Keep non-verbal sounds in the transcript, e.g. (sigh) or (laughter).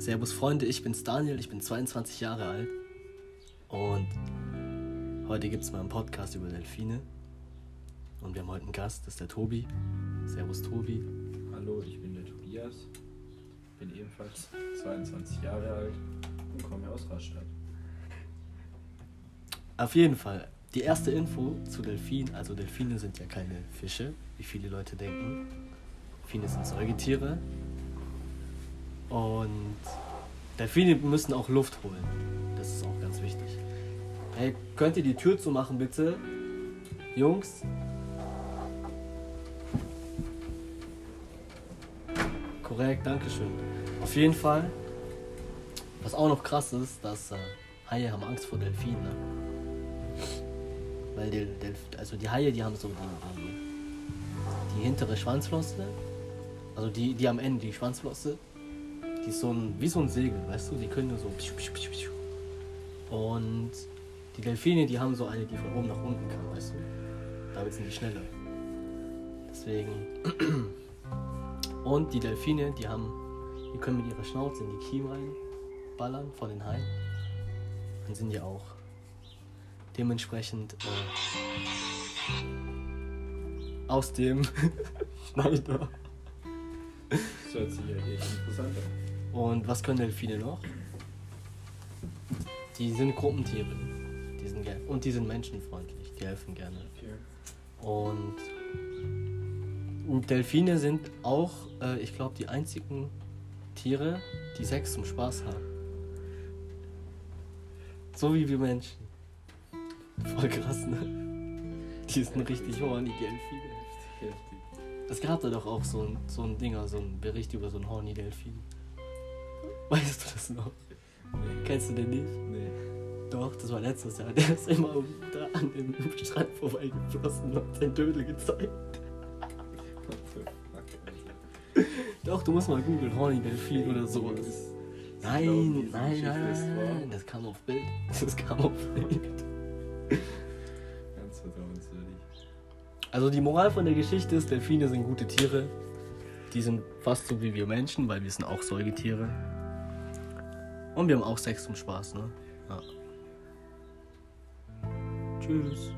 Servus Freunde, ich bin's Daniel, ich bin 22 Jahre alt und heute gibt es mal einen Podcast über Delfine und wir haben heute einen Gast, das ist der Tobi. Servus Tobi. Hallo, ich bin der Tobias, bin ebenfalls 22 Jahre alt und komme aus Rastatt. Auf jeden Fall, die erste Info zu Delfinen, also Delfine sind ja keine Fische, wie viele Leute denken. Delfine sind Säugetiere und Delfine müssen auch Luft holen. Das ist auch ganz wichtig. Hey, könnt ihr die Tür zumachen, bitte? Jungs? Korrekt, Dankeschön. Auf jeden Fall, was auch noch krass ist, dass äh, Haie haben Angst vor Delfinen. Ne? Weil die, also die Haie, die haben so die, die, die hintere Schwanzflosse, also die, die am Ende, die Schwanzflosse, die ist so ein, wie so ein Segel, weißt du? Die können nur so. Und die Delfine, die haben so eine, die von oben nach unten kann, weißt du? Damit sind die schneller. Deswegen. Und die Delfine, die haben, die können mit ihrer Schnauze in die Kiemen reinballern von den Haien. Dann sind die auch dementsprechend äh, aus dem (laughs) Schneider. Das hört sich ja interessant an. Und was können Delfine noch? Die sind Gruppentiere. Die sind. Und die sind menschenfreundlich. Die helfen gerne. Und, und Delfine sind auch, äh, ich glaube, die einzigen Tiere, die Sex zum Spaß haben. So wie wir Menschen. Voll krass, ne? Die sind richtig horny, Delfine. Heftig. Es gab da doch auch so ein, so ein Dinger, so ein Bericht über so einen horny Delfin. (laughs) Weißt du das noch? Nee. Kennst du den nicht? Nee. Doch, das war letztes Jahr. Der ist immer da an dem Strand vorbeigeflossen und hat sein Dödel gezeigt. (laughs) Doch, du musst mal googeln, Horny Delfin oder sowas. Nein, nein, nein, nein, das kam auf Bild. Das kam auf Bild. Ganz vertrauenswürdig. Also die Moral von der Geschichte ist, Delfine sind gute Tiere. Die sind fast so wie wir Menschen, weil wir sind auch Säugetiere. Und wir haben auch Sex zum Spaß, ne? Ja. Tschüss.